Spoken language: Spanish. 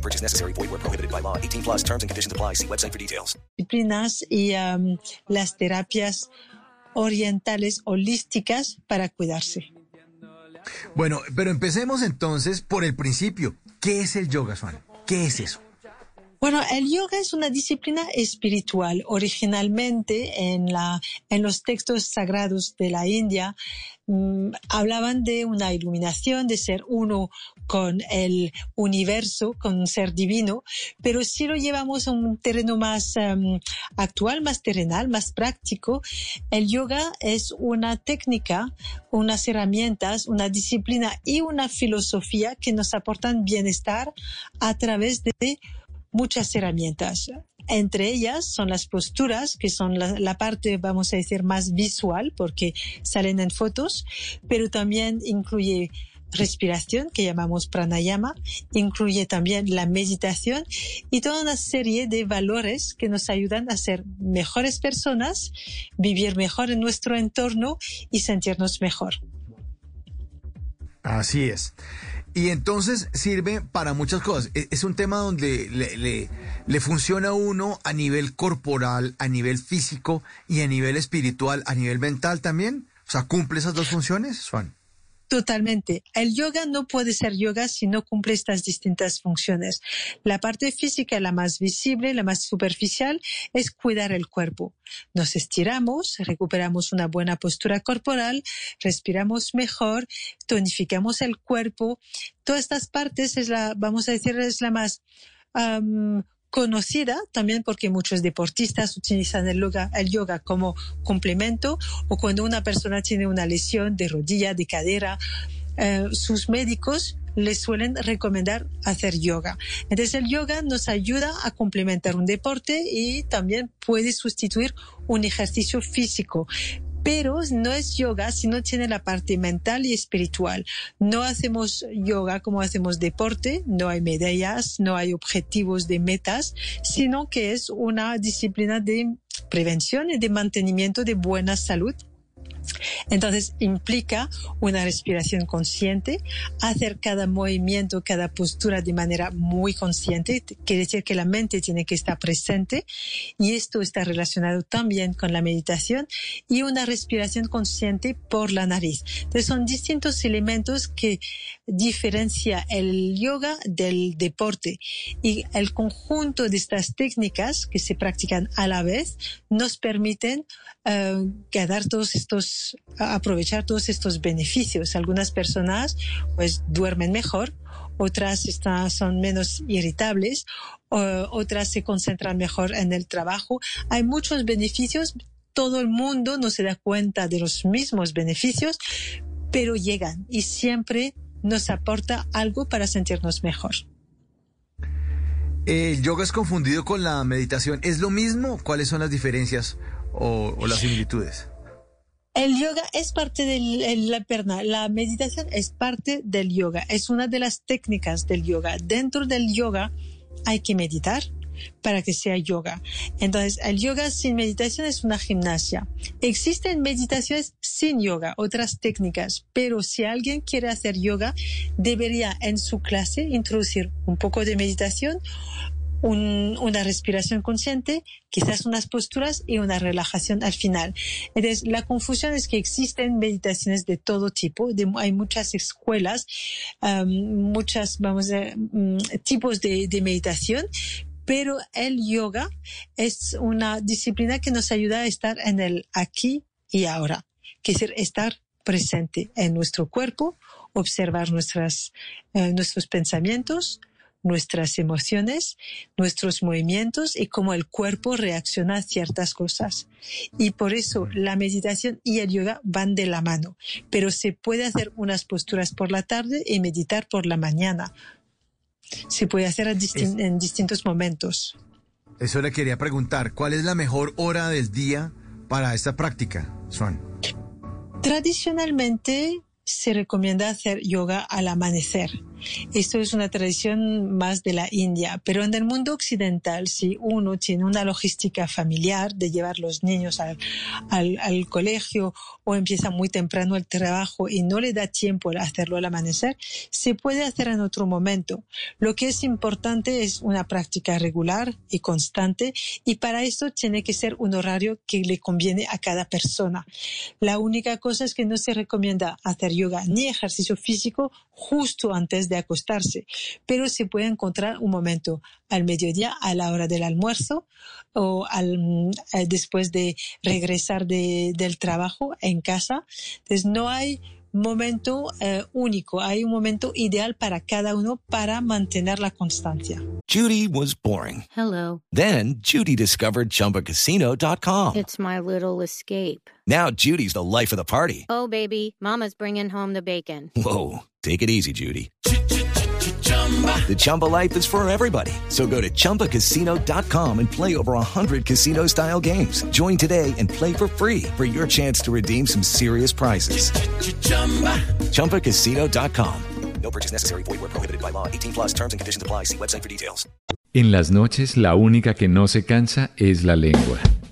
No purchase necessary. Void where prohibited by law. 18 plus terms and conditions apply. See website for details. Disciplinas y um, las terapias orientales holísticas para cuidarse. Bueno, pero empecemos entonces por el principio. ¿Qué es el yoga, Swan? ¿Qué es eso? Bueno, el yoga es una disciplina espiritual. Originalmente en, la, en los textos sagrados de la India mmm, hablaban de una iluminación, de ser uno con el universo, con un ser divino, pero si lo llevamos a un terreno más um, actual, más terrenal, más práctico, el yoga es una técnica, unas herramientas, una disciplina y una filosofía que nos aportan bienestar a través de muchas herramientas. Entre ellas son las posturas, que son la, parte, vamos a decir, más visual, porque salen en fotos, pero también incluye respiración, que llamamos pranayama, incluye también la meditación y toda una serie de valores que nos ayudan a ser mejores personas, vivir mejor en nuestro entorno y sentirnos mejor. Así es. Y entonces sirve para muchas cosas. Es un tema donde le, le, le, funciona a uno a nivel corporal, a nivel físico y a nivel espiritual, a nivel mental también. O sea, ¿cumple esas dos funciones, Juan? Totalmente. El yoga no puede ser yoga si no cumple estas distintas funciones. La parte física, la más visible, la más superficial, es cuidar el cuerpo. Nos estiramos, recuperamos una buena postura corporal, respiramos mejor, tonificamos el cuerpo. Todas estas partes es la, vamos a decir, es la más um, conocida también porque muchos deportistas utilizan el yoga, como complemento o cuando una persona tiene una lesión de rodilla, de cadera, eh, sus médicos les suelen recomendar hacer yoga. Entonces el yoga nos ayuda a complementar un deporte y también puede sustituir un ejercicio físico pero no es yoga si no tiene la parte mental y espiritual. No hacemos yoga como hacemos deporte, no hay medallas, no hay objetivos de metas, sino que es una disciplina de prevención y de mantenimiento de buena salud entonces implica una respiración consciente, hacer cada movimiento, cada postura de manera muy consciente. Quiere decir que la mente tiene que estar presente y esto está relacionado también con la meditación y una respiración consciente por la nariz. Entonces son distintos elementos que diferencia el yoga del deporte y el conjunto de estas técnicas que se practican a la vez nos permiten uh, ganar todos estos aprovechar todos estos beneficios. Algunas personas pues duermen mejor, otras son menos irritables, otras se concentran mejor en el trabajo. Hay muchos beneficios. Todo el mundo no se da cuenta de los mismos beneficios, pero llegan y siempre nos aporta algo para sentirnos mejor. El yoga es confundido con la meditación. ¿Es lo mismo? ¿Cuáles son las diferencias o las similitudes? El yoga es parte de la perna, la meditación es parte del yoga, es una de las técnicas del yoga. Dentro del yoga hay que meditar para que sea yoga. Entonces, el yoga sin meditación es una gimnasia. Existen meditaciones sin yoga, otras técnicas, pero si alguien quiere hacer yoga, debería en su clase introducir un poco de meditación un, una respiración consciente, quizás unas posturas y una relajación al final. Entonces, la confusión es que existen meditaciones de todo tipo, de, hay muchas escuelas, um, muchas, vamos a um, tipos de, de meditación, pero el yoga es una disciplina que nos ayuda a estar en el aquí y ahora, que es estar presente en nuestro cuerpo, observar nuestras, eh, nuestros pensamientos, nuestras emociones, nuestros movimientos y cómo el cuerpo reacciona a ciertas cosas. Y por eso la meditación y el yoga van de la mano, pero se puede hacer unas posturas por la tarde y meditar por la mañana. Se puede hacer es, en distintos momentos. Eso le quería preguntar, ¿cuál es la mejor hora del día para esta práctica, Swan? Tradicionalmente se recomienda hacer yoga al amanecer. Esto es una tradición más de la India, pero en el mundo occidental, si uno tiene una logística familiar de llevar los niños al, al, colegio o empieza muy temprano el trabajo y no le da tiempo a hacerlo al amanecer, se puede hacer en otro momento. Lo que es importante es una práctica regular y constante y para esto tiene que ser un horario que le conviene a cada persona. La única cosa es que no se recomienda hacer yoga ni ejercicio físico justo antes de acostarse, pero se puede encontrar un momento al mediodía, a la hora del almuerzo o al, eh, después de regresar de, del trabajo en casa. Entonces no hay momento uh, único, hay un momento ideal para cada uno para mantener la constancia. Judy was boring. Hello. Then Judy discovered chumbacasino.com. It's my little escape. Now Judy's the life of the party. Oh baby, mama's bringing home the bacon. Whoa, take it easy Judy. The Chumba life is for everybody. So go to ChumbaCasino.com and play over 100 casino style games. Join today and play for free for your chance to redeem some serious prizes. ChumbaCasino.com. No purchase necessary. Void where prohibited by law. 18 plus terms and conditions apply. See website for details. En las noches, la única que no se cansa es la lengua.